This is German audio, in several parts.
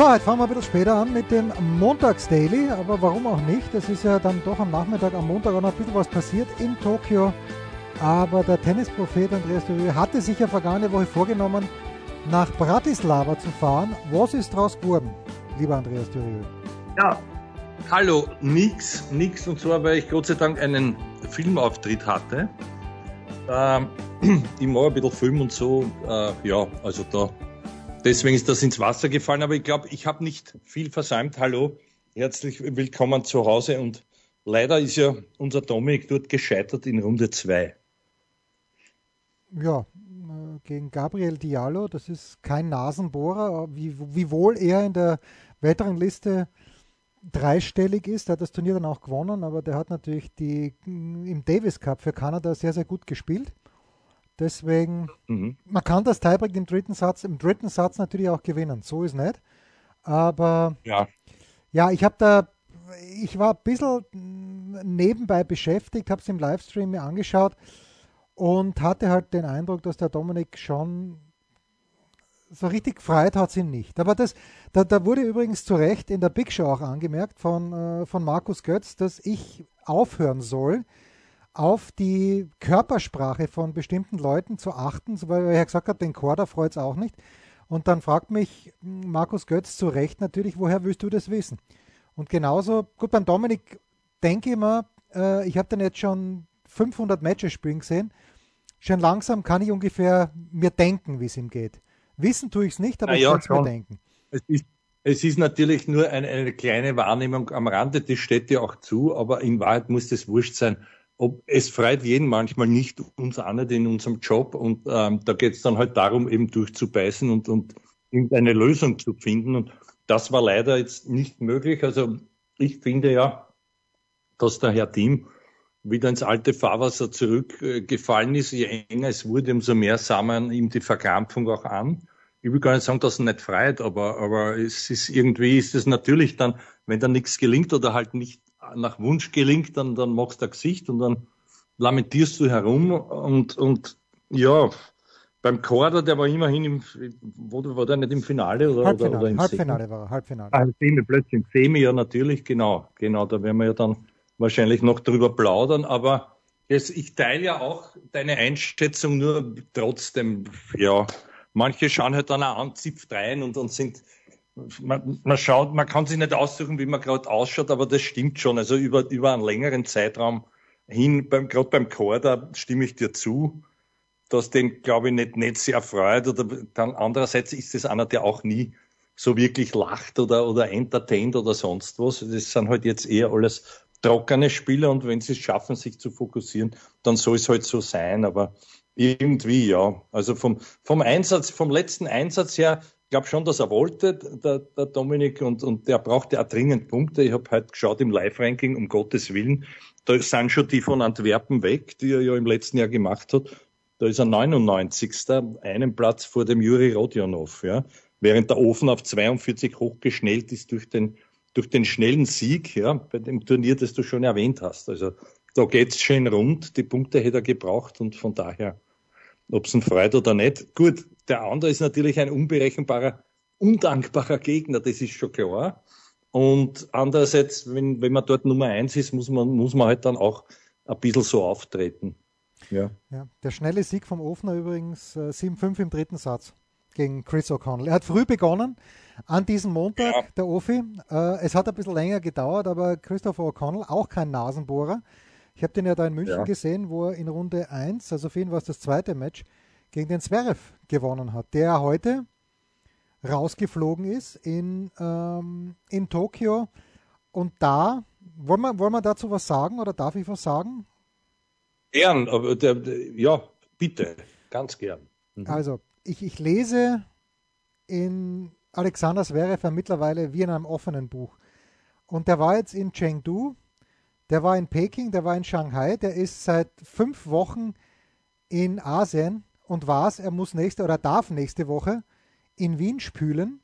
So, heute fangen wir ein bisschen später an mit dem Montags-Daily, aber warum auch nicht? Es ist ja dann doch am Nachmittag, am Montag auch noch ein bisschen was passiert in Tokio. Aber der Tennisprophet Andreas Dürer hatte sich ja vergangene Woche vorgenommen, nach Bratislava zu fahren. Was ist draus geworden, lieber Andreas Dürer? Ja, hallo, nix, nix. Und zwar, weil ich Gott sei Dank einen Filmauftritt hatte. Ähm, ich mache ein bisschen Film und so. Äh, ja, also da Deswegen ist das ins Wasser gefallen, aber ich glaube, ich habe nicht viel versäumt. Hallo, herzlich willkommen zu Hause und leider ist ja unser Dominik dort gescheitert in Runde 2. Ja, äh, gegen Gabriel Diallo, das ist kein Nasenbohrer, wiewohl er in der Weltrangliste dreistellig ist. Er hat das Turnier dann auch gewonnen, aber der hat natürlich die, im Davis Cup für Kanada sehr, sehr gut gespielt. Deswegen, mhm. man kann das Tiebreak im dritten Satz, im dritten Satz natürlich auch gewinnen. So ist nicht. Aber ja, ja ich habe da, ich war ein bisschen nebenbei beschäftigt, habe es im Livestream mir angeschaut und hatte halt den Eindruck, dass der Dominik schon so richtig gefreut hat sie nicht. Aber das, da, da, wurde übrigens zu Recht in der Big Show auch angemerkt von, äh, von Markus Götz, dass ich aufhören soll, auf die Körpersprache von bestimmten Leuten zu achten, weil er gesagt hat, den Korda freut es auch nicht. Und dann fragt mich Markus Götz zu Recht natürlich, woher willst du das wissen? Und genauso, gut, beim Dominik denke ich mir, äh, ich habe den jetzt schon 500 Matches spielen gesehen. Schon langsam kann ich ungefähr mir denken, wie es ihm geht. Wissen tue ich es nicht, aber Na ich ja, kann es mir denken. Es ist, es ist natürlich nur eine, eine kleine Wahrnehmung am Rande, das steht dir auch zu, aber in Wahrheit muss das wurscht sein ob, es freut jeden manchmal nicht, uns nicht in unserem Job. Und ähm, da geht es dann halt darum, eben durchzubeißen und, und irgendeine Lösung zu finden. Und das war leider jetzt nicht möglich. Also ich finde ja, dass der Herr Team wieder ins alte Fahrwasser zurückgefallen ist. Je enger es wurde, umso mehr sah man ihm die Verkrampfung auch an. Ich will gar nicht sagen, dass er nicht freut, aber, aber es ist irgendwie ist es natürlich dann, wenn da nichts gelingt oder halt nicht nach Wunsch gelingt, dann, dann machst du ein Gesicht und dann lamentierst du herum und, und ja, beim Korda, der war immerhin im, wo, war der nicht im Finale oder, Halbfinale, oder, oder im Halbfinale Semi? war er, Halbfinale. Ah, Semi, plötzlich Semi, ja natürlich, genau, genau, da werden wir ja dann wahrscheinlich noch drüber plaudern, aber es, ich teile ja auch deine Einschätzung nur trotzdem, ja, manche schauen halt dann auch an, zipft rein und, und sind man, man schaut, man kann sich nicht aussuchen, wie man gerade ausschaut, aber das stimmt schon. Also über, über einen längeren Zeitraum hin, beim, gerade beim Chor, da stimme ich dir zu, dass den, glaube ich, nicht, nicht sehr freut. Oder dann andererseits ist es einer, der auch nie so wirklich lacht oder, oder entertaint oder sonst was. Das sind halt jetzt eher alles trockene Spieler und wenn sie es schaffen, sich zu fokussieren, dann soll es halt so sein. Aber irgendwie, ja. Also vom, vom Einsatz, vom letzten Einsatz her glaube schon, dass er wollte, der, der Dominik, und, und der brauchte auch dringend Punkte. Ich habe heute geschaut im Live-Ranking, um Gottes Willen. Da sind schon die von Antwerpen weg, die er ja im letzten Jahr gemacht hat. Da ist er 99. einen Platz vor dem Juri Rodionov, ja. Während der Ofen auf 42 hochgeschnellt ist durch den, durch den schnellen Sieg, ja, bei dem Turnier, das du schon erwähnt hast. Also, da geht's schön rund. Die Punkte hätte er gebraucht und von daher, ob es ihn freut oder nicht. Gut, der andere ist natürlich ein unberechenbarer, undankbarer Gegner, das ist schon klar. Und andererseits, wenn, wenn man dort Nummer eins ist, muss man, muss man halt dann auch ein bisschen so auftreten. Ja. ja der schnelle Sieg vom Ofner übrigens äh, 7-5 im dritten Satz gegen Chris O'Connell. Er hat früh begonnen an diesem Montag, ja. der Ofi. Äh, es hat ein bisschen länger gedauert, aber Christopher O'Connell, auch kein Nasenbohrer. Ich habe den ja da in München ja. gesehen, wo er in Runde 1, also für ihn war es das zweite Match, gegen den Zverev gewonnen hat, der heute rausgeflogen ist in, ähm, in Tokio. Und da, wollen wir, wollen wir dazu was sagen oder darf ich was sagen? Gern, aber der, der, ja, bitte, ganz gern. Mhm. Also, ich, ich lese in Alexander Zverev ja mittlerweile wie in einem offenen Buch. Und der war jetzt in Chengdu, der war in Peking, der war in Shanghai, der ist seit fünf Wochen in Asien und war er muss nächste oder darf nächste Woche in Wien spülen.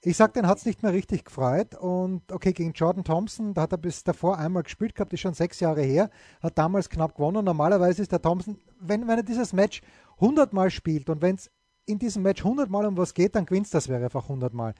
Ich sag, den hat es nicht mehr richtig gefreut. Und okay, gegen Jordan Thompson, da hat er bis davor einmal gespielt gehabt, ist schon sechs Jahre her, hat damals knapp gewonnen. Normalerweise ist der Thompson, wenn, wenn er dieses Match 100 Mal spielt und wenn es in diesem Match 100 Mal um was geht, dann gewinnt das wäre einfach 100 Mal.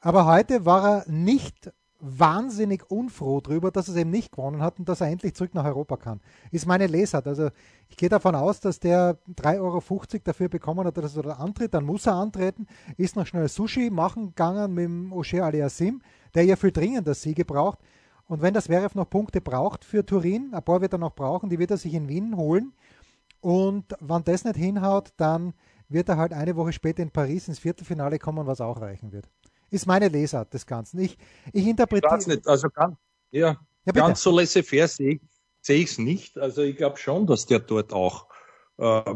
Aber heute war er nicht wahnsinnig unfroh darüber, dass er es eben nicht gewonnen hat und dass er endlich zurück nach Europa kann. Ist meine Lesart. Also ich gehe davon aus, dass der 3,50 Euro dafür bekommen hat, dass er antritt. Dann muss er antreten, ist noch schnell Sushi machen gegangen mit dem Oshé Aliassim, der ja viel dringender Siege braucht. Und wenn das Zverev noch Punkte braucht für Turin, ein paar wird er noch brauchen, die wird er sich in Wien holen. Und wenn das nicht hinhaut, dann wird er halt eine Woche später in Paris ins Viertelfinale kommen, was auch reichen wird. Ist meine Lesart des Ganzen. Ich, ich interpretiere. Ich nicht. Also ganz, ja, ja ganz so laissez-faire sehe ich es nicht. Also ich glaube schon, dass der dort auch. Äh,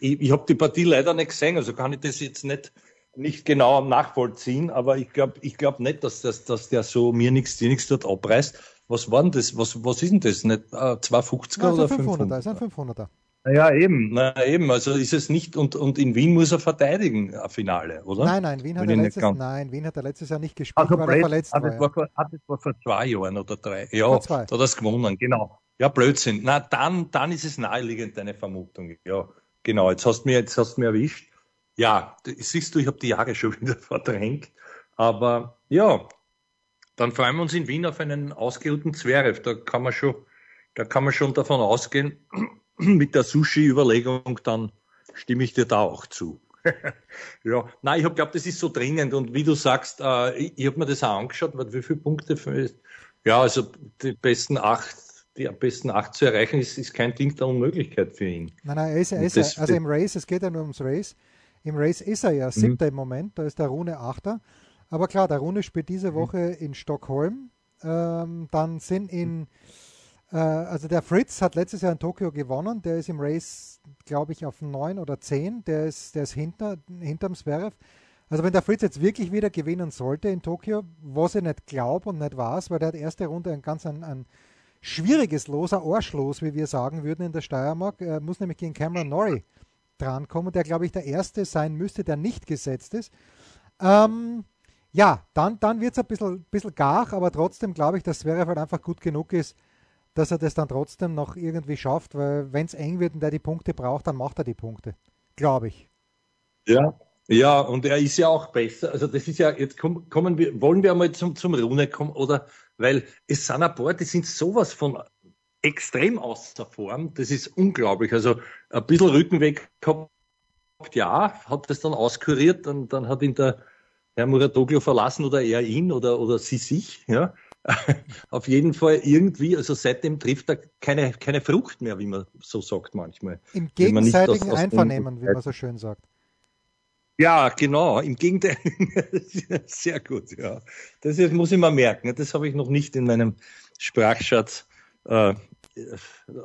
ich ich habe die Partie leider nicht gesehen, also kann ich das jetzt nicht nicht genau nachvollziehen, aber ich glaube ich glaub nicht, dass, das, dass der so mir nichts, dir nichts dort abreißt. Was war denn das? Was, was ist denn das? Nicht äh, 250er ja, oder 500er? Ist ein 500er. Ja, eben, na eben, also ist es nicht, und, und in Wien muss er verteidigen, ein Finale, oder? Nein, nein, Wien hat, er letztes, nein, Wien hat er letztes Jahr nicht gespielt, also weil blöd, er verletzt war. Das war, vor, das war vor zwei Jahren oder drei. Ja, vor zwei. da hat er es gewonnen, genau. Ja, Blödsinn. Na, dann, dann ist es naheliegend, deine Vermutung. Ja, genau, jetzt hast du mir, jetzt hast du mir erwischt. Ja, siehst du, ich habe die Jahre schon wieder verdrängt. Aber ja, dann freuen wir uns in Wien auf einen ausgeruhten Zverev. Da kann man schon, da kann man schon davon ausgehen, mit der Sushi-Überlegung, dann stimme ich dir da auch zu. ja, nein, ich glaube, das ist so dringend und wie du sagst, äh, ich, ich habe mir das auch angeschaut, wie viele Punkte für, ja, also die besten acht, die besten acht zu erreichen, ist, ist kein Ding der Unmöglichkeit für ihn. Nein, nein, er ist, er ist, das, also im Race, es geht ja nur ums Race. Im Race ist er ja mhm. siebter mhm. im Moment, da ist der Rune Achter. Aber klar, der Rune spielt diese mhm. Woche mhm. in Stockholm. Ähm, dann sind in äh, also der Fritz hat letztes Jahr in Tokio gewonnen. Der ist im Race, glaube ich, auf 9 oder 10. Der ist, der ist hinter, hinterm Zverev. Also wenn der Fritz jetzt wirklich wieder gewinnen sollte in Tokio, was ich nicht glaube und nicht weiß, weil der hat erste Runde ein ganz ein, ein schwieriges Los, ein Arschlos, wie wir sagen würden in der Steiermark. Er muss nämlich gegen Cameron Norrie drankommen, der glaube ich der erste sein müsste, der nicht gesetzt ist. Ähm, ja, dann, dann wird es ein bisschen, bisschen gar, aber trotzdem glaube ich, dass Zverev halt einfach gut genug ist, dass er das dann trotzdem noch irgendwie schafft, weil wenn es eng wird und der die Punkte braucht, dann macht er die Punkte. Glaube ich. Ja, ja, und er ist ja auch besser. Also das ist ja, jetzt kommen wir, wollen wir einmal zum, zum Rune kommen, oder? Weil es sind ein paar, die sind sowas von extrem außer Form. Das ist unglaublich. Also ein bisschen Rückenweg gehabt, ja, hat das dann auskuriert, dann, dann hat ihn der Herr Muratoglio verlassen oder er ihn oder, oder sie sich, ja. auf jeden Fall irgendwie, also seitdem trifft er keine, keine Frucht mehr, wie man so sagt manchmal. Im gegenseitigen aus, aus Einvernehmen, wie man so schön sagt. Ja, genau, im Gegenteil. Sehr gut, ja. Das muss ich mal merken. Das habe ich noch nicht in meinem Sprachschatz äh,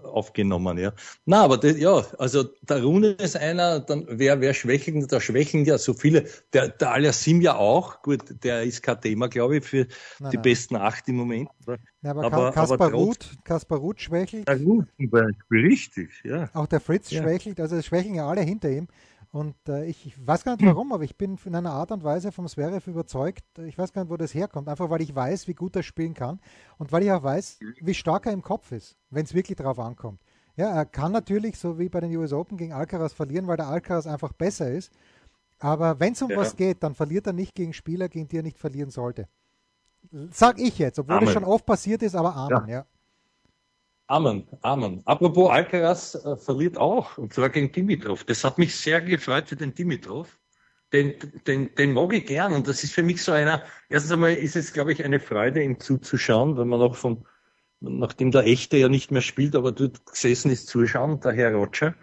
aufgenommen, ja. Na, aber das, ja, also der Rune ist einer, dann wer wer schwächeln, da schwächeln ja so viele. Der, der Aliasim ja auch, gut, der ist kein Thema, glaube ich, für nein, die nein. besten acht im Moment. Ja, aber, aber Kaspar Ruth, Kaspar Ruth schwächelt. Zum Beispiel, richtig, ja. Auch der Fritz ja. schwächelt, also es schwächeln ja alle hinter ihm. Und äh, ich, ich, weiß gar nicht warum, aber ich bin in einer Art und Weise vom Zverev überzeugt. Ich weiß gar nicht, wo das herkommt. Einfach weil ich weiß, wie gut er spielen kann und weil ich auch weiß, wie stark er im Kopf ist, wenn es wirklich darauf ankommt. Ja, er kann natürlich, so wie bei den US Open, gegen Alcaraz verlieren, weil der Alcaraz einfach besser ist. Aber wenn es um ja. was geht, dann verliert er nicht gegen Spieler, gegen die er nicht verlieren sollte. Sag ich jetzt, obwohl Amen. das schon oft passiert ist, aber Amen, ja. ja. Amen, Amen. Apropos Alcaraz äh, verliert auch, und zwar gegen Dimitrov. Das hat mich sehr gefreut für den Dimitrov. Den, den, den mag ich gern und das ist für mich so einer, erstens einmal ist es, glaube ich, eine Freude, ihm zuzuschauen, wenn man noch vom, nachdem der Echte ja nicht mehr spielt, aber dort gesessen ist, zuschauen, der Herr Roger.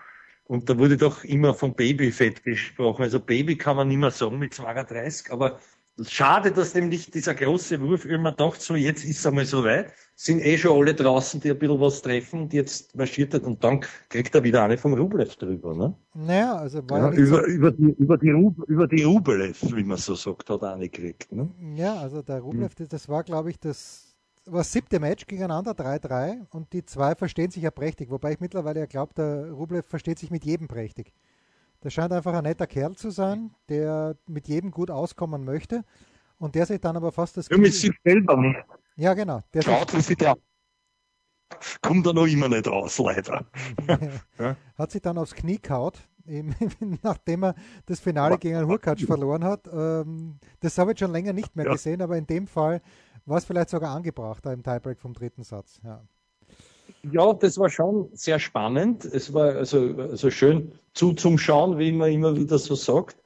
Und da wurde doch immer vom Babyfett gesprochen. Also Baby kann man nicht mehr sagen mit 32, aber schade, dass dem nicht dieser große Wurf immer doch so, jetzt ist es einmal so weit, sind eh schon alle draußen, die ein bisschen was treffen und jetzt marschiert er und dann kriegt er wieder eine vom Rublev drüber, ne? Naja, also war ja, über, so über, die, über, die, über die Rublev, wie man so sagt, hat er eine gekriegt, ne? Ja, also der Rublev, hm. das war, glaube ich, das war das siebte Match gegeneinander, 3-3 und die zwei verstehen sich ja prächtig, wobei ich mittlerweile ja glaube, der Rublev versteht sich mit jedem prächtig. Der scheint einfach ein netter Kerl zu sein, der mit jedem gut auskommen möchte und der sich dann aber fast das. Ja, mit sich selber nicht. Ja, genau. Der Schaut, sich, der kommt er noch immer nicht raus, leider. ja. Hat sich dann aufs Knie kaut, nachdem er das Finale gegen einen Hurkacz verloren hat. Ähm, das habe ich schon länger nicht mehr ja. gesehen, aber in dem Fall war es vielleicht sogar angebracht, da im Tiebreak vom dritten Satz. Ja. Ja, das war schon sehr spannend. Es war also, also schön zuzuschauen, wie man immer wieder so sagt.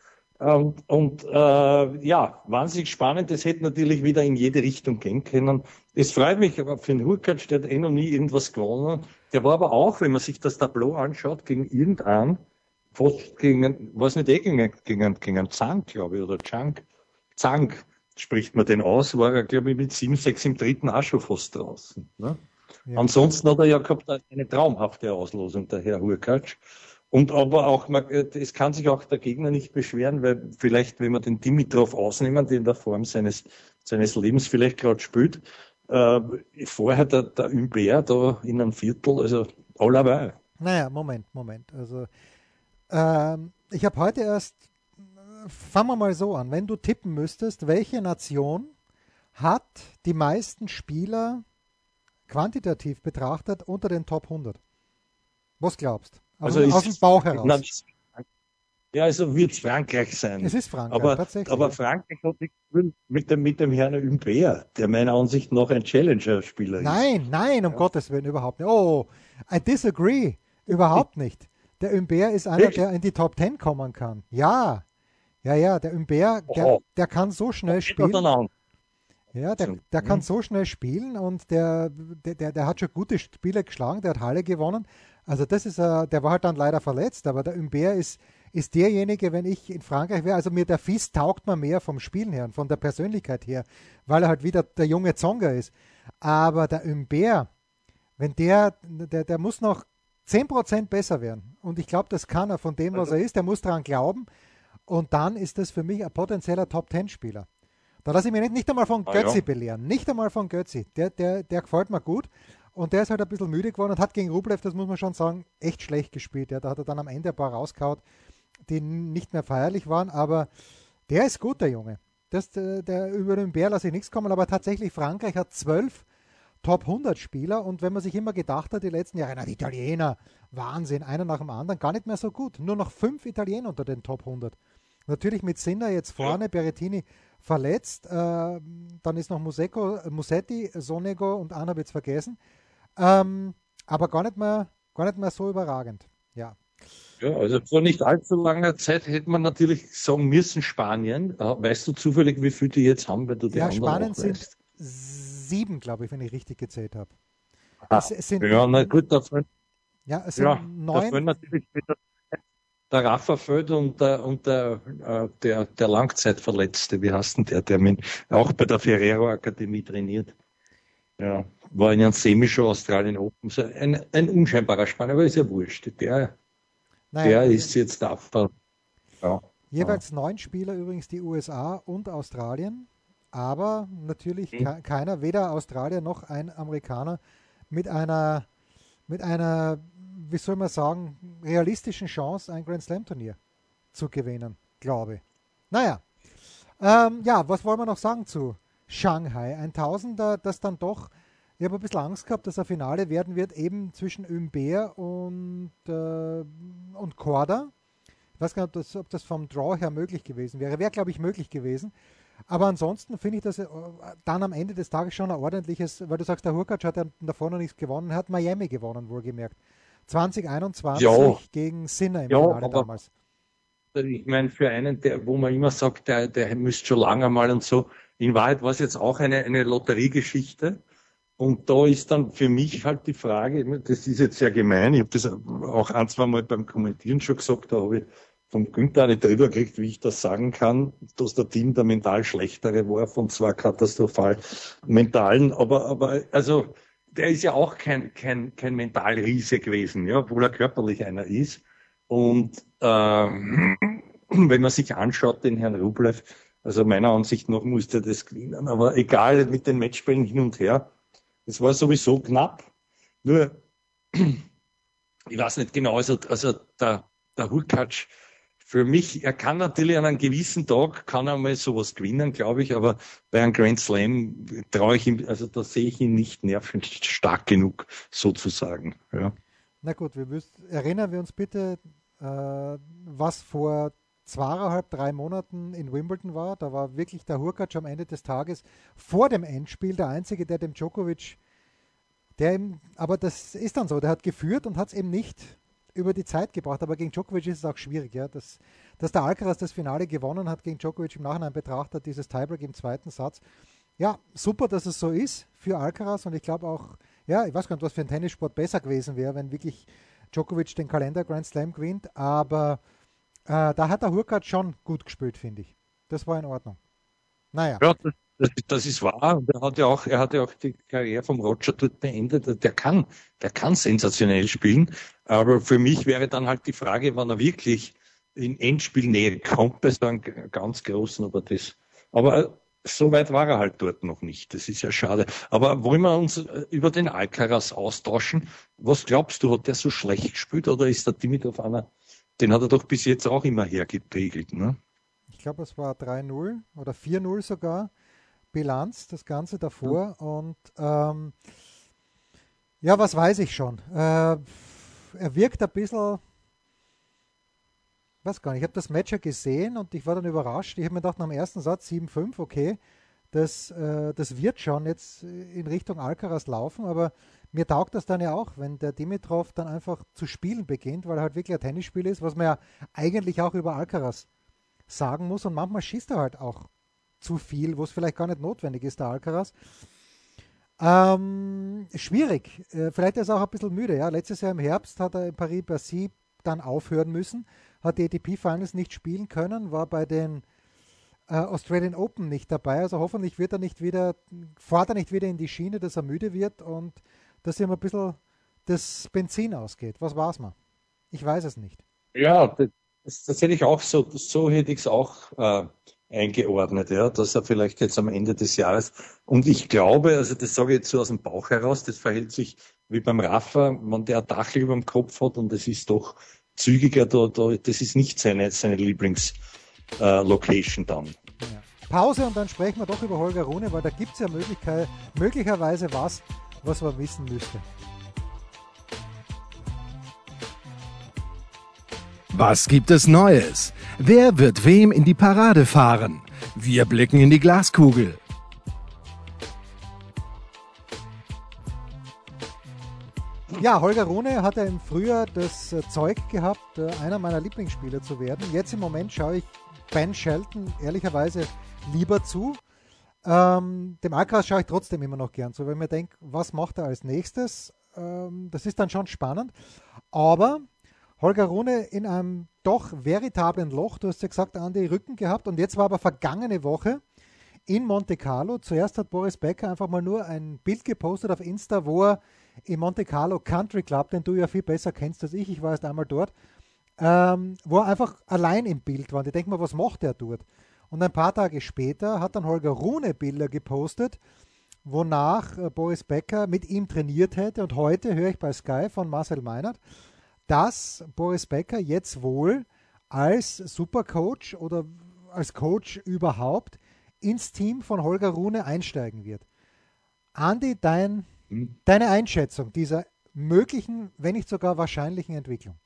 Ähm, und äh, ja, wahnsinnig spannend. Das hätte natürlich wieder in jede Richtung gehen können. Es freut mich aber für den Hurkacz, der hat eh noch nie irgendwas gewonnen. Der war aber auch, wenn man sich das Tableau anschaut, gegen irgendeinen, fast gegen, was nicht eh, gegen, gegen, gegen einen Zank, glaube ich, oder Chang. Zank spricht man den aus, war er, glaube ich, mit 7-6 im dritten auch schon fast draußen. Ne? Ja. Ansonsten hat er ja gehabt eine traumhafte Auslosung, der Herr Hurkacz. Und aber auch, es kann sich auch der Gegner nicht beschweren, weil vielleicht, wenn wir den Dimitrov ausnehmen, der in der Form seines, seines Lebens vielleicht gerade spielt, äh, vorher der, der Umber da in einem Viertel, also allerweil. Naja, Moment, Moment. Also, ähm, ich habe heute erst, fangen wir mal so an, wenn du tippen müsstest, welche Nation hat die meisten Spieler quantitativ betrachtet unter den Top 100? Was glaubst? Also, also aus dem Bauch heraus. Na, ja, also wird es Frankreich sein. Es ist Frankreich, aber, tatsächlich. Aber Frankreich hat nichts mit dem, mit dem Herrn Humbert, der meiner Ansicht nach ein Challenger-Spieler ist. Nein, nein, um ja. Gottes Willen, überhaupt nicht. Oh, I disagree. Überhaupt nicht. Der Humbert ist einer, Echt? der in die Top 10 kommen kann. Ja. Ja, ja, der Humbert, der, der kann so schnell spielen. Ja, der, der kann mhm. so schnell spielen und der, der, der hat schon gute Spiele geschlagen, der hat Halle gewonnen. Also das ist, uh, der war halt dann leider verletzt, aber der Humbert ist, ist derjenige, wenn ich in Frankreich wäre, also mir der Fies taugt mir mehr vom Spielen her und von der Persönlichkeit her, weil er halt wieder der junge Zonga ist. Aber der Humbert, wenn der, der, der muss noch 10% besser werden. Und ich glaube, das kann er von dem, was also, er ist. Der muss daran glauben. Und dann ist das für mich ein potenzieller Top-10-Spieler. Da lasse ich mich nicht, nicht einmal von Götzi ah, ja. belehren. Nicht einmal von Götzi. Der, der, der gefällt mir gut. Und der ist halt ein bisschen müde geworden und hat gegen Rublev, das muss man schon sagen, echt schlecht gespielt. Ja, da hat er dann am Ende ein paar rausgehauen, die nicht mehr feierlich waren. Aber der ist gut, der Junge. Das, der, der, über den Bär lasse ich nichts kommen. Aber tatsächlich, Frankreich hat zwölf Top 100 Spieler. Und wenn man sich immer gedacht hat, die letzten Jahre, na, die Italiener, Wahnsinn, einer nach dem anderen, gar nicht mehr so gut. Nur noch fünf Italiener unter den Top 100. Natürlich mit Sinner jetzt vorne, ja. Berrettini verletzt. Äh, dann ist noch Museko, Musetti, Sonego und Anna wird vergessen. Ähm, aber gar nicht, mehr, gar nicht mehr so überragend. Ja. Ja, also vor nicht allzu langer Zeit hätte man natürlich sagen müssen, Spanien. Äh, weißt du zufällig, wie viele die jetzt haben, wenn du die ja, anderen Spanien sind sieben, glaube ich, wenn ich richtig gezählt habe. Ah, ja, na gut, davon, ja, es sind ja, neun. natürlich wieder der Rafferfeld und der, und der, äh, der, der Langzeitverletzte, wie heißt denn der, der mit, auch bei der Ferrero Akademie trainiert. Ja, war in einem Semi-Show Australien Open. So ein, ein unscheinbarer Spanier, aber ist ja wurscht. Der, Nein, der ist jetzt da. Ja. Jeweils ja. neun Spieler übrigens die USA und Australien, aber natürlich mhm. keiner, weder Australier noch ein Amerikaner mit einer, mit einer wie soll man sagen, realistischen Chance, ein Grand Slam Turnier zu gewinnen, glaube ich. Naja, ähm, ja, was wollen wir noch sagen zu Shanghai? Ein Tausender, das dann doch, ich habe ein bisschen Angst gehabt, dass er Finale werden wird, eben zwischen Umber und, äh, und Korda. Ich weiß gar nicht, ob das, ob das vom Draw her möglich gewesen wäre. Wäre, glaube ich, möglich gewesen. Aber ansonsten finde ich das äh, dann am Ende des Tages schon ein ordentliches, weil du sagst, der Hurkacz hat ja davor noch nichts gewonnen, hat Miami gewonnen, wohlgemerkt. 2021 ja. gegen Sinner im ja, Finale damals. Ich meine, für einen, der, wo man immer sagt, der, der müsste schon lange mal und so, in Wahrheit war es jetzt auch eine, eine Lotteriegeschichte. Und da ist dann für mich halt die Frage, das ist jetzt sehr gemein, ich habe das auch ein, zwei Mal beim Kommentieren schon gesagt, da habe ich vom Günther nicht drüber kriegt, wie ich das sagen kann, dass der Team der mental schlechtere war, von zwar katastrophal mentalen, aber, aber, also, der ist ja auch kein, kein, kein Mentalriese gewesen, ja, obwohl er körperlich einer ist. Und ähm, wenn man sich anschaut, den Herrn Rublev, also meiner Ansicht nach musste das gewinnen, aber egal mit den Matchspielen hin und her, es war sowieso knapp. Nur, ich weiß nicht genau, also, also der, der Hurkacz, für mich, er kann natürlich an einem gewissen Tag, kann er mal sowas gewinnen, glaube ich, aber bei einem Grand Slam traue ich ihm, also da sehe ich ihn nicht nervenstark genug, sozusagen. Ja. Na gut, wir müssen, erinnern wir uns bitte, äh, was vor zweieinhalb, drei Monaten in Wimbledon war. Da war wirklich der Hurkacz am Ende des Tages vor dem Endspiel der Einzige, der dem Djokovic, der ihm, aber das ist dann so, der hat geführt und hat es eben nicht über die Zeit gebracht. Aber gegen Djokovic ist es auch schwierig, ja. Dass, dass der Alcaraz das Finale gewonnen hat gegen Djokovic im Nachhinein betrachtet, dieses Tiebreak im zweiten Satz. Ja, super, dass es so ist für Alcaraz und ich glaube auch, ja, ich weiß gar nicht, was für ein Tennissport besser gewesen wäre, wenn wirklich Djokovic den Kalender Grand Slam gewinnt, aber äh, da hat der Hurkacz schon gut gespielt, finde ich. Das war in Ordnung. Naja. Ja, das, das, ist wahr. Und er hat ja auch, er hat ja auch die Karriere vom Roger dort beendet. Der kann, der kann sensationell spielen. Aber für mich wäre dann halt die Frage, wann er wirklich in Endspielnähe kommt bei so einem ganz großen, aber das, aber äh, so weit war er halt dort noch nicht. Das ist ja schade. Aber wollen wir uns äh, über den Alcaraz austauschen? Was glaubst du, hat der so schlecht gespielt oder ist der Dimitrov einer den hat er doch bis jetzt auch immer hergepegelt, ne? Ich glaube, es war 3-0 oder 4-0 sogar Bilanz, das Ganze davor. Ja. Und ähm, ja, was weiß ich schon. Äh, er wirkt ein bisschen, weiß gar nicht, ich habe das Match ja gesehen und ich war dann überrascht. Ich habe mir gedacht, dem ersten Satz 7-5, okay, das, äh, das wird schon jetzt in Richtung Alcaraz laufen, aber mir taugt das dann ja auch, wenn der Dimitrov dann einfach zu spielen beginnt, weil er halt wirklich ein Tennisspiel ist, was man ja eigentlich auch über Alcaraz sagen muss. Und manchmal schießt er halt auch zu viel, wo es vielleicht gar nicht notwendig ist, der Alcaraz. Ähm, schwierig. Äh, vielleicht ist er auch ein bisschen müde. Ja? Letztes Jahr im Herbst hat er in Paris-Bercy dann aufhören müssen, hat die ATP-Finals nicht spielen können, war bei den äh, Australian Open nicht dabei. Also hoffentlich wird er nicht wieder, fährt er nicht wieder in die Schiene, dass er müde wird und dass ihm ein bisschen das Benzin ausgeht. Was war es mal? Ich weiß es nicht. Ja, das, das hätte ich auch so, so hätte ich es auch äh, eingeordnet, ja, dass er vielleicht jetzt am Ende des Jahres und ich glaube, also das sage ich jetzt so aus dem Bauch heraus, das verhält sich wie beim Rafa, wenn der Dachel über dem Kopf hat und es ist doch zügiger, da, da, das ist nicht seine, seine Lieblingslocation äh, dann. Ja. Pause und dann sprechen wir doch über Holger Rune, weil da gibt es ja möglicherweise was, was man wissen müsste. Was gibt es Neues? Wer wird wem in die Parade fahren? Wir blicken in die Glaskugel. Ja, Holger Rune hat ja im Frühjahr das äh, Zeug gehabt, äh, einer meiner Lieblingsspieler zu werden. Jetzt im Moment schaue ich Ben Shelton ehrlicherweise lieber zu. Ähm, dem Alcaraz schaue ich trotzdem immer noch gern zu, weil ich mir denke, was macht er als nächstes? Ähm, das ist dann schon spannend. Aber Holger Rune in einem doch veritablen Loch, du hast ja gesagt, an die Rücken gehabt und jetzt war aber vergangene Woche in Monte Carlo. Zuerst hat Boris Becker einfach mal nur ein Bild gepostet auf Insta, wo er im Monte Carlo Country Club, den du ja viel besser kennst als ich, ich war erst einmal dort, ähm, wo er einfach allein im Bild war. Und ich denke mal, was macht er dort? Und ein paar Tage später hat dann Holger Rune Bilder gepostet, wonach äh, Boris Becker mit ihm trainiert hätte. Und heute höre ich bei Sky von Marcel Meinert, dass Boris Becker jetzt wohl als Supercoach oder als Coach überhaupt ins Team von Holger Rune einsteigen wird. Andi, dein, hm. deine Einschätzung dieser möglichen, wenn nicht sogar wahrscheinlichen Entwicklung?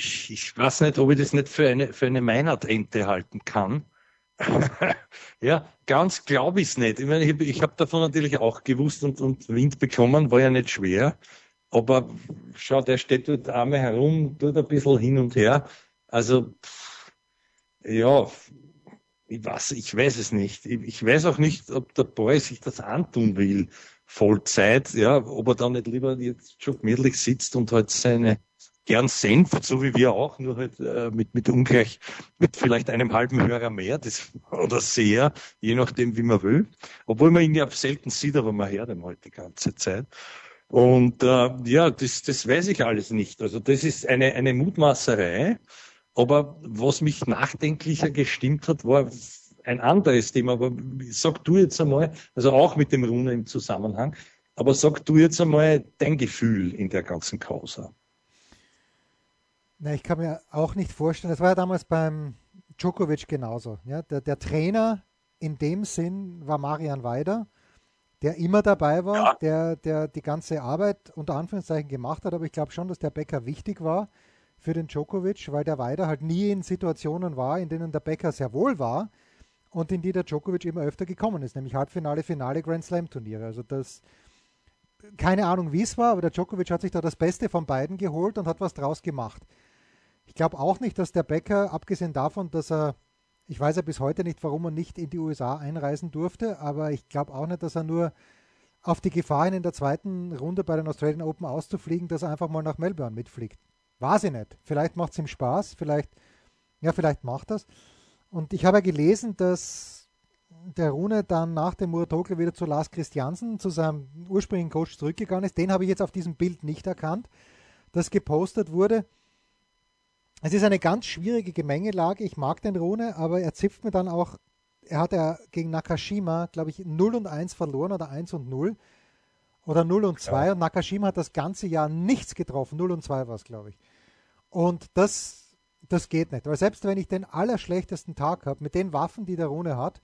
ich, ich weiß nicht, ob ich das nicht für eine, für eine Meinert-Ente halten kann. ja, ganz glaube ich es nicht. Ich, meine, ich, ich habe davon natürlich auch gewusst und, und Wind bekommen, war ja nicht schwer. Aber schau, der steht dort einmal herum, tut ein bisschen hin und her. Also, ja, ich weiß, ich weiß es nicht. Ich, weiß auch nicht, ob der Boy sich das antun will, Vollzeit, ja, ob er dann nicht lieber jetzt schon gemütlich sitzt und halt seine gern Senf, so wie wir auch, nur halt äh, mit, mit ungleich, mit vielleicht einem halben Hörer mehr das, oder sehr, je nachdem, wie man will. Obwohl man ihn ja selten sieht, aber man hört ihn halt die ganze Zeit. Und äh, ja, das, das weiß ich alles nicht. Also das ist eine, eine Mutmaßerei. Aber was mich nachdenklicher gestimmt hat, war ein anderes Thema. Aber sag du jetzt einmal, also auch mit dem Rune im Zusammenhang, aber sag du jetzt einmal dein Gefühl in der ganzen Causa. Na, ich kann mir auch nicht vorstellen, das war ja damals beim Djokovic genauso. Ja? Der, der Trainer in dem Sinn war Marian Weider, der immer dabei war, ja. der, der die ganze Arbeit unter Anführungszeichen gemacht hat, aber ich glaube schon, dass der Bäcker wichtig war für den Djokovic, weil der Weider halt nie in Situationen war, in denen der Bäcker sehr wohl war und in die der Djokovic immer öfter gekommen ist, nämlich Halbfinale, Finale, Grand Slam Turniere. Also das, keine Ahnung wie es war, aber der Djokovic hat sich da das Beste von beiden geholt und hat was draus gemacht. Ich glaube auch nicht, dass der Becker, abgesehen davon, dass er, ich weiß ja bis heute nicht, warum er nicht in die USA einreisen durfte, aber ich glaube auch nicht, dass er nur auf die Gefahr hin, in der zweiten Runde bei den Australian Open auszufliegen, dass er einfach mal nach Melbourne mitfliegt. Weiß ich nicht. Vielleicht macht es ihm Spaß, vielleicht, ja, vielleicht macht das. Und ich habe ja gelesen, dass der Rune dann nach dem Murtokle wieder zu Lars Christiansen, zu seinem ursprünglichen Coach zurückgegangen ist. Den habe ich jetzt auf diesem Bild nicht erkannt, das gepostet wurde. Es ist eine ganz schwierige Gemengelage. Ich mag den Rune, aber er zipft mir dann auch. Er hat ja gegen Nakashima, glaube ich, 0 und 1 verloren oder 1 und 0 oder 0 und 2. Ja. Und Nakashima hat das ganze Jahr nichts getroffen. 0 und 2 war es, glaube ich. Und das, das geht nicht. Weil selbst wenn ich den allerschlechtesten Tag habe, mit den Waffen, die der Rune hat,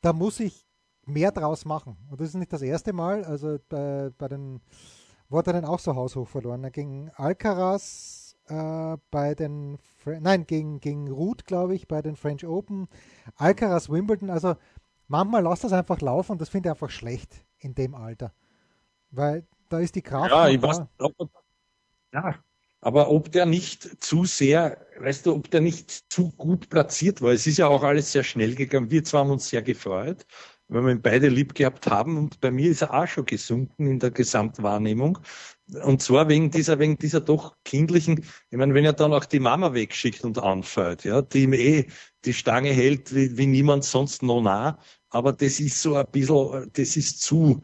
da muss ich mehr draus machen. Und das ist nicht das erste Mal. Also bei, bei den er dann auch so haushoch verloren. Gegen Alcaraz äh, bei den, nein, gegen, gegen Ruth, glaube ich, bei den French Open, Alcaraz, Wimbledon. Also manchmal lasst das einfach laufen und das finde ich einfach schlecht in dem Alter. Weil da ist die Kraft. Ja, ich weiß, aber, ja, aber ob der nicht zu sehr, weißt du, ob der nicht zu gut platziert war. Es ist ja auch alles sehr schnell gegangen. Wir zwar haben uns sehr gefreut, weil wir ihn beide lieb gehabt haben und bei mir ist er auch schon gesunken in der Gesamtwahrnehmung. Und zwar wegen dieser, wegen dieser doch kindlichen, ich meine, wenn er dann auch die Mama wegschickt und anfällt, ja, die ihm eh die Stange hält wie, wie niemand sonst noch nah, aber das ist so ein bisschen, das ist zu,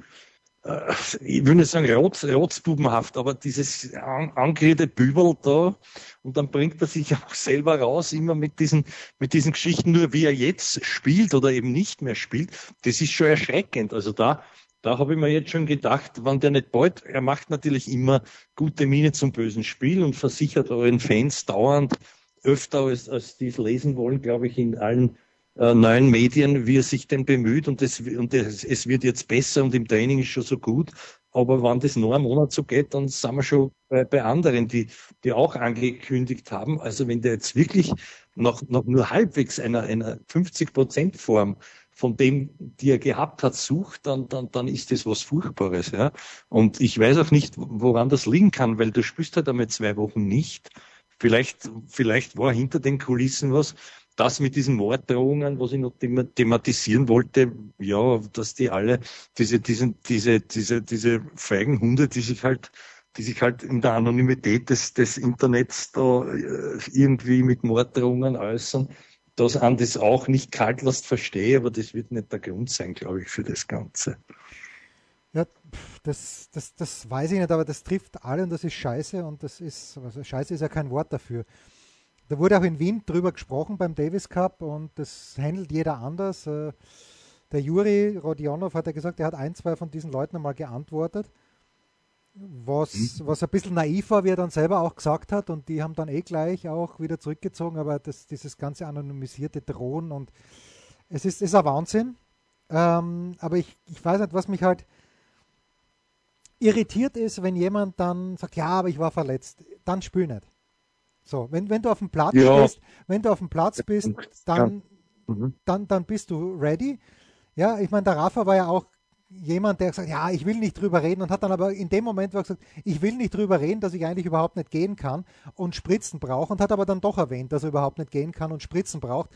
äh, ich will nicht sagen rotz, rotzbubenhaft, aber dieses an, angeredete Bübel da, und dann bringt er sich auch selber raus, immer mit diesen, mit diesen Geschichten, nur wie er jetzt spielt oder eben nicht mehr spielt, das ist schon erschreckend. Also da, da habe ich mir jetzt schon gedacht, wann der nicht bald, er macht natürlich immer gute Miene zum bösen Spiel und versichert euren Fans dauernd öfter, als, als die es lesen wollen, glaube ich, in allen äh, neuen Medien, wie er sich denn bemüht und, es, und es, es wird jetzt besser und im Training ist schon so gut. Aber wenn das nur einen Monat so geht, dann sind wir schon bei, bei anderen, die, die auch angekündigt haben. Also wenn der jetzt wirklich noch, noch nur halbwegs einer, einer 50-Prozent-Form von dem, die er gehabt hat, sucht, dann, dann, dann ist das was Furchtbares. Ja? Und ich weiß auch nicht, woran das liegen kann, weil du spürst halt einmal zwei Wochen nicht. Vielleicht, vielleicht war hinter den Kulissen was. Das mit diesen Morddrohungen, was ich noch thematisieren wollte, ja, dass die alle, diese, diesen, diese, diese, diese feigen Hunde, die sich halt die sich halt in der Anonymität des, des Internets da äh, irgendwie mit Morddrohungen äußern, dass an das auch nicht kalt lässt, verstehe, aber das wird nicht der Grund sein, glaube ich, für das Ganze. Ja, das, das, das weiß ich nicht, aber das trifft alle und das ist scheiße und das ist, also scheiße ist ja kein Wort dafür. Da wurde auch in Wien drüber gesprochen beim Davis Cup und das handelt jeder anders. Äh, der Juri Rodionov hat ja gesagt, er hat ein, zwei von diesen Leuten einmal geantwortet was, mhm. was ein bisschen naiv war, wie er dann selber auch gesagt hat, und die haben dann eh gleich auch wieder zurückgezogen, aber das, dieses ganze anonymisierte Drohen und es ist, ist ein Wahnsinn. Ähm, aber ich, ich weiß nicht, was mich halt irritiert ist, wenn jemand dann sagt, ja, aber ich war verletzt, dann spül nicht. So, wenn, wenn du auf dem Platz ja. bist, wenn du auf dem Platz bist, dann, mhm. dann, dann bist du ready. Ja, ich meine, der Rafa war ja auch jemand, der gesagt ja, ich will nicht drüber reden und hat dann aber in dem Moment gesagt, ich will nicht drüber reden, dass ich eigentlich überhaupt nicht gehen kann und Spritzen brauche und hat aber dann doch erwähnt, dass er überhaupt nicht gehen kann und Spritzen braucht.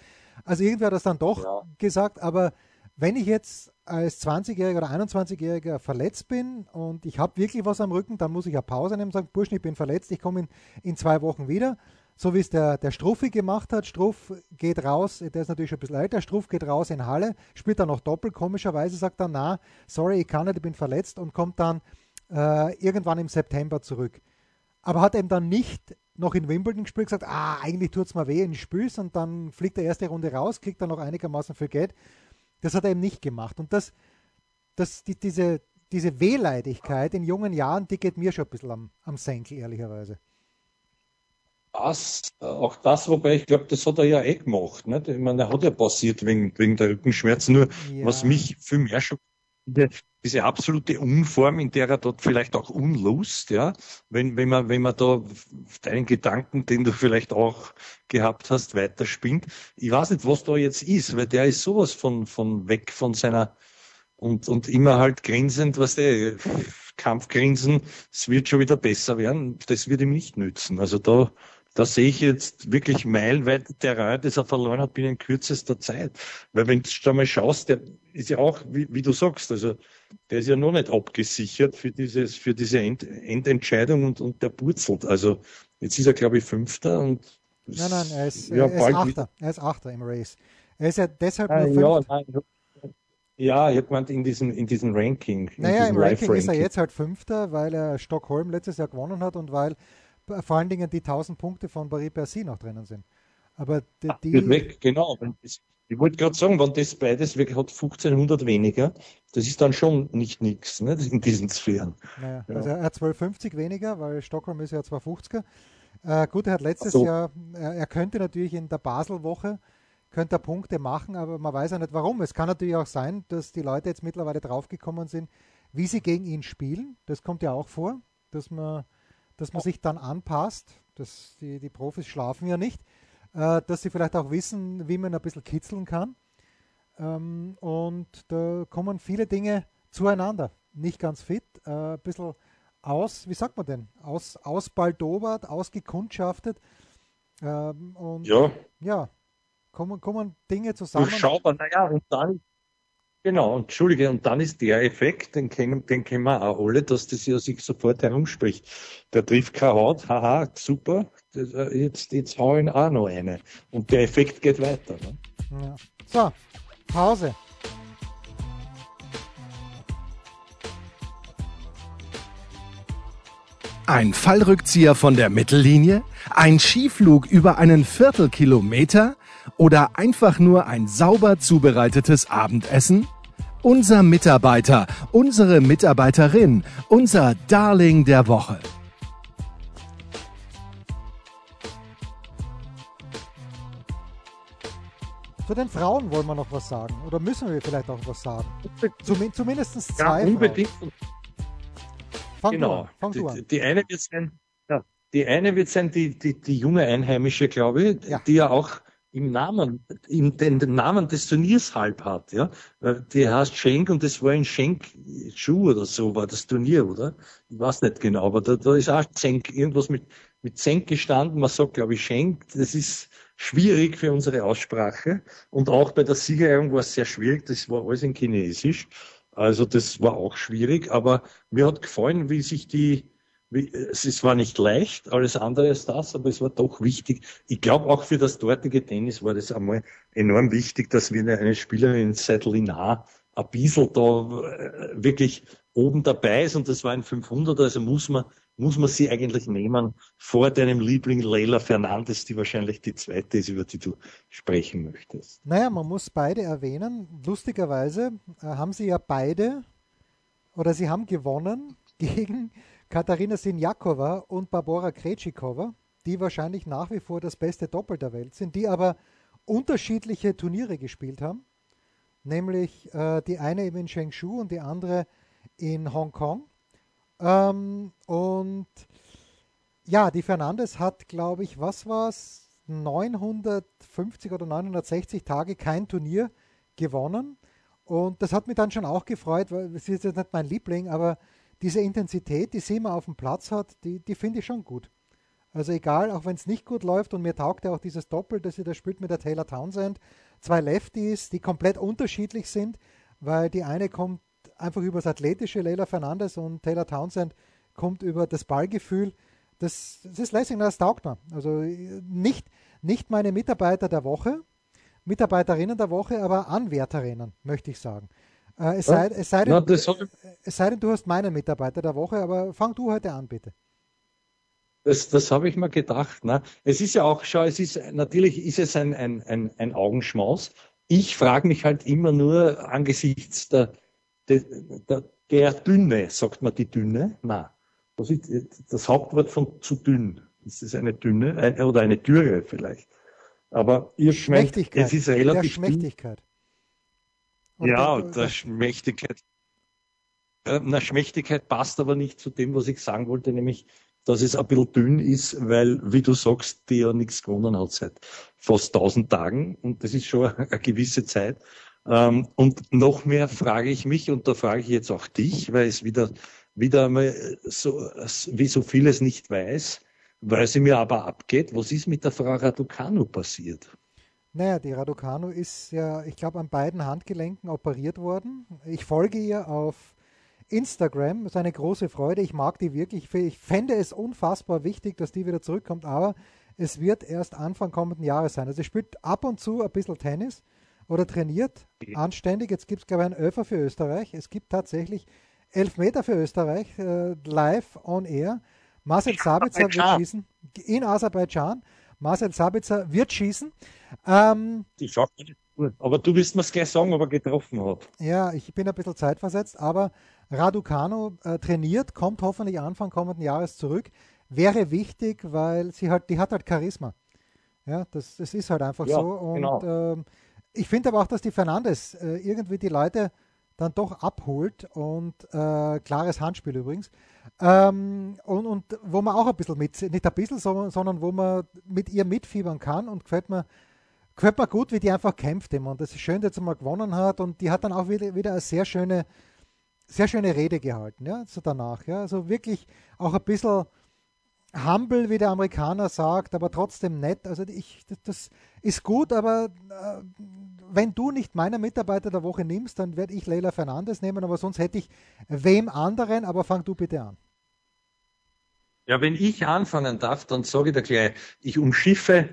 Also irgendwie hat das dann doch ja. gesagt, aber wenn ich jetzt als 20-Jähriger oder 21-Jähriger verletzt bin und ich habe wirklich was am Rücken, dann muss ich eine Pause nehmen und sagen, Burschen, ich bin verletzt, ich komme in, in zwei Wochen wieder. So wie es der, der Struffi gemacht hat. Struff geht raus, der ist natürlich schon ein bisschen älter, Struff geht raus in Halle, spielt dann noch doppelt, komischerweise sagt dann, na, sorry, ich kann nicht, ich bin verletzt und kommt dann äh, irgendwann im September zurück. Aber hat eben dann nicht noch in Wimbledon gespielt, gesagt, ah, eigentlich tut es mir weh, ich spiele und dann fliegt der erste Runde raus, kriegt dann noch einigermaßen viel Geld. Das hat er eben nicht gemacht. Und das, das, die, diese, diese Wehleidigkeit in jungen Jahren, die geht mir schon ein bisschen am, am Senkel, ehrlicherweise. Das, auch das, wobei ich glaube, das hat er ja eh gemacht. Nicht? Ich meine, er hat ja passiert wegen, wegen der Rückenschmerzen. Nur, ja. was mich viel mehr schon diese absolute Unform, in der er dort vielleicht auch unlust, ja, wenn, wenn man, wenn man da deinen Gedanken, den du vielleicht auch gehabt hast, weiterspinnt. Ich weiß nicht, was da jetzt ist, weil der ist sowas von, von weg von seiner, und, und immer halt grinsend, was der Kampfgrinsen, es wird schon wieder besser werden, das wird ihm nicht nützen. Also da, da sehe ich jetzt wirklich meilenweit der Reihe, das er verloren hat binnen kürzester Zeit. Weil wenn du da mal schaust, der ist ja auch, wie, wie, du sagst, also der ist ja noch nicht abgesichert für dieses, für diese End, Endentscheidung und, und der purzelt. Also jetzt ist er, glaube ich, Fünfter und Nein, nein, er ist, ja, er ist Achter. Er ist Achter im Race. Er ist ja deshalb ah, nur Fünfter. Ja, ja, ich habe gemeint in diesem, in diesem Ranking. Naja, diesem im Ranking, Ranking ist er jetzt halt Fünfter, weil er Stockholm letztes Jahr gewonnen hat und weil vor allen Dingen die 1000 Punkte von Paris Bercy noch drinnen sind. Aber die, Ach, die weg, genau. Ich wollte gerade sagen, wenn das beides weg hat 1500 weniger, das ist dann schon nicht nichts ne, in diesen Sphären. Naja, ja. Also er hat 1250 weniger, weil Stockholm ist ja 250er. Äh, gut, er hat letztes so. Jahr, er, er, könnte natürlich in der Basel-Woche könnte er Punkte machen, aber man weiß ja nicht warum. Es kann natürlich auch sein, dass die Leute jetzt mittlerweile draufgekommen sind, wie sie gegen ihn spielen. Das kommt ja auch vor, dass man dass man sich dann anpasst. Das, die, die Profis schlafen ja nicht. Äh, dass sie vielleicht auch wissen, wie man ein bisschen kitzeln kann. Ähm, und da kommen viele Dinge zueinander. Nicht ganz fit, äh, ein bisschen aus, wie sagt man denn? Aus, ausbaldobert, ausgekundschaftet. Ähm, und ja, ja kommen, kommen Dinge zusammen. Durchschaubar, naja, und dann Genau, Entschuldige, und dann ist der Effekt, den kennen, den kennen wir auch alle, dass das ja sich sofort herumspricht. Der trifft keine Haut, haha, super, äh, jetzt, jetzt hau ich auch noch eine. Und der Effekt geht weiter. Ne? Ja. So, Pause. Ein Fallrückzieher von der Mittellinie? Ein Skiflug über einen Viertelkilometer? Oder einfach nur ein sauber zubereitetes Abendessen? Unser Mitarbeiter, unsere Mitarbeiterin, unser Darling der Woche. Zu den Frauen wollen wir noch was sagen. Oder müssen wir vielleicht auch was sagen? Zum, zumindest zwei. Ja, unbedingt. Fang genau. Du fang du an. Die, die, eine wird sein, ja, die eine wird sein, die, die, die junge Einheimische, glaube ich, ja. die ja auch im Namen, im, den, den Namen des Turniers halb hat, ja. Die heißt Schenk und das war ein Schenk-Schuh oder so, war das Turnier, oder? Ich weiß nicht genau, aber da, da ist auch Zenk, irgendwas mit, mit Zenk gestanden. Man sagt, glaube ich, Schenk. Das ist schwierig für unsere Aussprache. Und auch bei der Siegerehrung war es sehr schwierig. Das war alles in Chinesisch. Also das war auch schwierig. Aber mir hat gefallen, wie sich die, es war nicht leicht, alles andere ist das, aber es war doch wichtig. Ich glaube auch für das dortige Tennis war das einmal enorm wichtig, dass wir eine Spielerin seit Linar ein bisschen da äh, wirklich oben dabei ist und das war ein 500, also muss man, muss man sie eigentlich nehmen vor deinem Liebling Leila Fernandes, die wahrscheinlich die zweite ist, über die du sprechen möchtest. Naja, man muss beide erwähnen. Lustigerweise äh, haben sie ja beide oder sie haben gewonnen gegen Katharina Sinjakova und Barbora Krejcikova, die wahrscheinlich nach wie vor das beste Doppel der Welt sind, die aber unterschiedliche Turniere gespielt haben. Nämlich äh, die eine eben in Shengshu und die andere in Hongkong. Ähm, und ja, die Fernandes hat, glaube ich, was war es, 950 oder 960 Tage kein Turnier gewonnen. Und das hat mich dann schon auch gefreut, weil sie ist jetzt nicht mein Liebling, aber diese Intensität, die sie immer auf dem Platz hat, die, die finde ich schon gut. Also egal, auch wenn es nicht gut läuft und mir taugt ja auch dieses Doppel, das ihr da spielt mit der Taylor Townsend. Zwei Lefties, die komplett unterschiedlich sind, weil die eine kommt einfach über das Athletische, Leila Fernandes, und Taylor Townsend kommt über das Ballgefühl. Das, das ist lässig, das taugt mir. Also nicht, nicht meine Mitarbeiter der Woche, Mitarbeiterinnen der Woche, aber Anwärterinnen, möchte ich sagen. Äh, es, sei, es, sei denn, Na, es sei denn, du hast meinen Mitarbeiter der Woche, aber fang du heute an, bitte. Das, das habe ich mir gedacht. Ne? Es ist ja auch, schau, es ist natürlich ist es ein, ein, ein, ein Augenschmaus. Ich frage mich halt immer nur angesichts der, der, der, der Dünne, sagt man die Dünne? Na, das ist das Hauptwort von zu dünn. Ist es eine Dünne ein, oder eine Dürre vielleicht? Aber ihr schmeckt, es ist relativ der Schmächtigkeit. Und ja, der, der Schmächtigkeit. Na, Schmächtigkeit passt aber nicht zu dem, was ich sagen wollte, nämlich dass es ein bisschen dünn ist, weil, wie du sagst, die ja nichts gewonnen hat seit fast 1000 Tagen und das ist schon eine gewisse Zeit. Ähm, und noch mehr frage ich mich, und da frage ich jetzt auch dich, weil es wieder, wieder einmal so, wie so vieles nicht weiß, weil sie mir aber abgeht, was ist mit der Frau Raducanu passiert? Naja, die Raducanu ist ja, ich glaube, an beiden Handgelenken operiert worden. Ich folge ihr auf Instagram, das ist eine große Freude. Ich mag die wirklich. Ich fände es unfassbar wichtig, dass die wieder zurückkommt, aber es wird erst Anfang kommenden Jahres sein. Also sie spielt ab und zu ein bisschen Tennis oder trainiert anständig. Jetzt gibt es, glaube ich, einen Öfer für Österreich. Es gibt tatsächlich elf Meter für Österreich, äh, live on air. Marcel Sabitzer wird schießen in Aserbaidschan. Marcel Sabitzer wird schießen. Ähm, die aber du wirst mir es gleich sagen, ob er getroffen hat. Ja, ich bin ein bisschen zeitversetzt, aber Raducano äh, trainiert, kommt hoffentlich Anfang kommenden Jahres zurück. Wäre wichtig, weil sie halt, die hat halt Charisma. Ja, das, das ist halt einfach ja, so. Und genau. äh, ich finde aber auch, dass die Fernandes äh, irgendwie die Leute dann doch abholt und äh, klares Handspiel übrigens. Ähm, und, und wo man auch ein bisschen mit, nicht ein bisschen, sondern, sondern wo man mit ihr mitfiebern kann und gefällt mir, mir gut, wie die einfach kämpft immer. Und das ist schön, dass sie mal gewonnen hat und die hat dann auch wieder, wieder eine sehr schöne sehr schöne Rede gehalten, ja, so danach, ja, also wirklich auch ein bisschen humble, wie der Amerikaner sagt, aber trotzdem nett. Also ich, das, ist gut, aber äh, wenn du nicht meiner Mitarbeiter der Woche nimmst, dann werde ich Leila Fernandes nehmen, aber sonst hätte ich wem anderen, aber fang du bitte an. Ja, wenn ich anfangen darf, dann sage ich dir gleich, ich umschiffe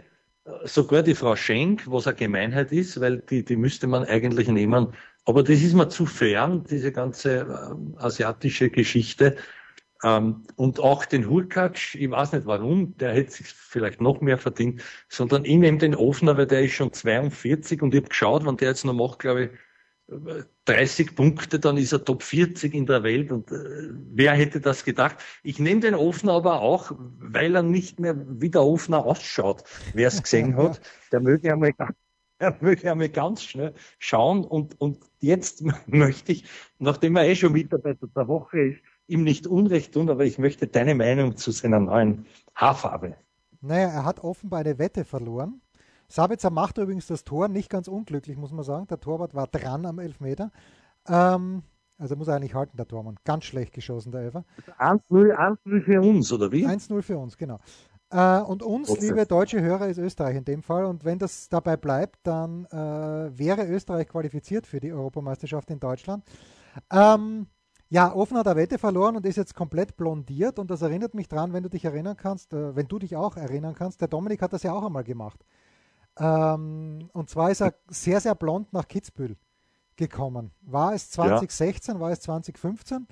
sogar die Frau Schenk, was eine Gemeinheit ist, weil die, die müsste man eigentlich nehmen, aber das ist mir zu fern, diese ganze äh, asiatische Geschichte. Ähm, und auch den Hurkacz, ich weiß nicht warum, der hätte sich vielleicht noch mehr verdient, sondern ich nehme den Ofner, weil der ist schon 42 und ich habe geschaut, wenn der jetzt noch macht, glaube ich, 30 Punkte, dann ist er Top 40 in der Welt und äh, wer hätte das gedacht? Ich nehme den Ofner aber auch, weil er nicht mehr wie der Ofner ausschaut. Wer es gesehen hat, der möge einmal er möchte einmal ganz schnell schauen und, und jetzt möchte ich, nachdem er eh schon Mitarbeiter der Woche ist, ihm nicht Unrecht tun, aber ich möchte deine Meinung zu seiner neuen Haarfarbe. Naja, er hat offenbar eine Wette verloren. Sabitzer macht übrigens das Tor nicht ganz unglücklich, muss man sagen. Der Torwart war dran am Elfmeter. Ähm, also muss er eigentlich halten, der Tormann. Ganz schlecht geschossen, der Elfer. 1-0 für uns, oder wie? 1-0 für uns, genau. Äh, und uns, okay. liebe deutsche Hörer, ist Österreich in dem Fall. Und wenn das dabei bleibt, dann äh, wäre Österreich qualifiziert für die Europameisterschaft in Deutschland. Ähm, ja, Offen hat eine Wette verloren und ist jetzt komplett blondiert. Und das erinnert mich dran, wenn du dich erinnern kannst, äh, wenn du dich auch erinnern kannst. Der Dominik hat das ja auch einmal gemacht. Ähm, und zwar ist er sehr, sehr blond nach Kitzbühel gekommen. War es 2016, ja. war es 2015?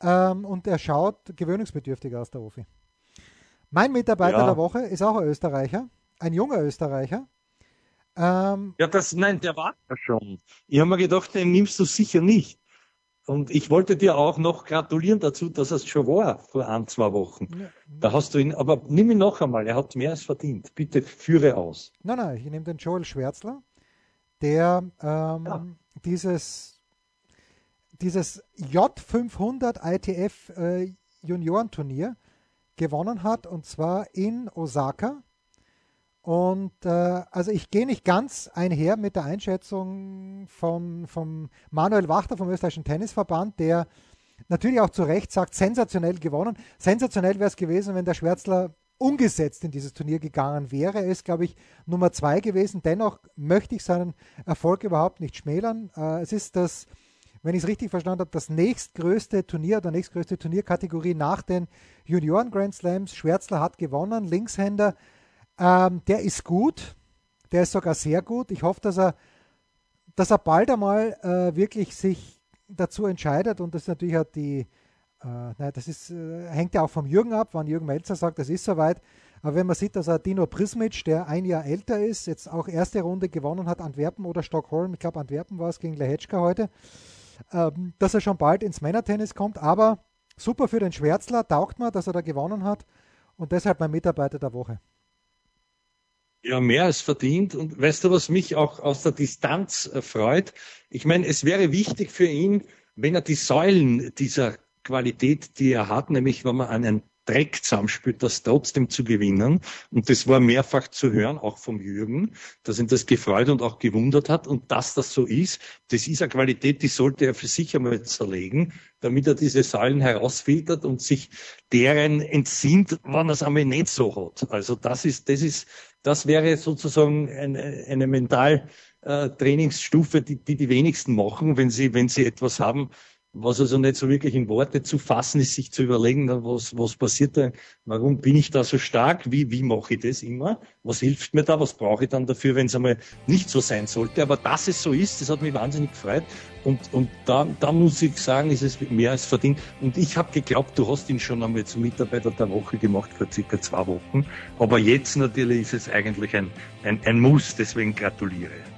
Ähm, und er schaut gewöhnungsbedürftig aus, der Ofi. Mein Mitarbeiter ja. der Woche ist auch ein Österreicher, ein junger Österreicher. Ähm, ja, das, nein, der war ja schon. Ich habe mir gedacht, den nimmst du sicher nicht. Und ich wollte dir auch noch gratulieren dazu, dass es schon war vor ein, zwei Wochen. Ja. Da hast du ihn, aber nimm ihn noch einmal, er hat mehr als verdient. Bitte führe aus. Nein, nein, ich nehme den Joel Schwärzler, der ähm, ja. dieses, dieses J500 ITF äh, Juniorenturnier gewonnen hat, und zwar in Osaka. Und äh, also ich gehe nicht ganz einher mit der Einschätzung von, von Manuel Wachter vom österreichischen Tennisverband, der natürlich auch zu Recht sagt, sensationell gewonnen. Sensationell wäre es gewesen, wenn der Schwärzler ungesetzt in dieses Turnier gegangen wäre. Er ist, glaube ich, Nummer zwei gewesen. Dennoch möchte ich seinen Erfolg überhaupt nicht schmälern. Äh, es ist das, wenn ich es richtig verstanden habe, das nächstgrößte Turnier oder nächstgrößte Turnierkategorie nach den Junioren Grand Slams. Schwärzler hat gewonnen, Linkshänder. Ähm, der ist gut, der ist sogar sehr gut. Ich hoffe, dass er, dass er bald einmal äh, wirklich sich dazu entscheidet und das natürlich hat die äh, nein, das ist, äh, hängt ja auch vom Jürgen ab, wann Jürgen Melzer sagt, das ist soweit. Aber wenn man sieht, dass er Dino Prismic, der ein Jahr älter ist, jetzt auch erste Runde gewonnen hat, Antwerpen oder Stockholm, ich glaube Antwerpen war es gegen Lehetschka heute, ähm, dass er schon bald ins Männertennis kommt. Aber super für den Schwärzler, taugt mir, dass er da gewonnen hat und deshalb mein Mitarbeiter der Woche. Ja, mehr als verdient. Und weißt du, was mich auch aus der Distanz freut? Ich meine, es wäre wichtig für ihn, wenn er die Säulen dieser Qualität, die er hat, nämlich wenn man einen Dreck zusammenspielt, das trotzdem zu gewinnen. Und das war mehrfach zu hören, auch vom Jürgen, dass ihn das gefreut und auch gewundert hat. Und dass das so ist, das ist eine Qualität, die sollte er für sich einmal zerlegen, damit er diese Säulen herausfiltert und sich deren entsinnt, wann er es einmal nicht so hat. Also das ist, das ist, das wäre sozusagen eine, eine mental Trainingsstufe, die, die die wenigsten machen, wenn sie, wenn sie etwas haben, was also nicht so wirklich in Worte zu fassen ist, sich zu überlegen, was, was passiert da, warum bin ich da so stark, wie, wie mache ich das immer, was hilft mir da, was brauche ich dann dafür, wenn es einmal nicht so sein sollte. Aber dass es so ist, das hat mich wahnsinnig gefreut. Und, und da, da muss ich sagen, ist es mehr als verdient. Und ich habe geglaubt, du hast ihn schon einmal zum Mitarbeiter der Woche gemacht vor circa zwei Wochen. Aber jetzt natürlich ist es eigentlich ein, ein, ein Muss, deswegen gratuliere.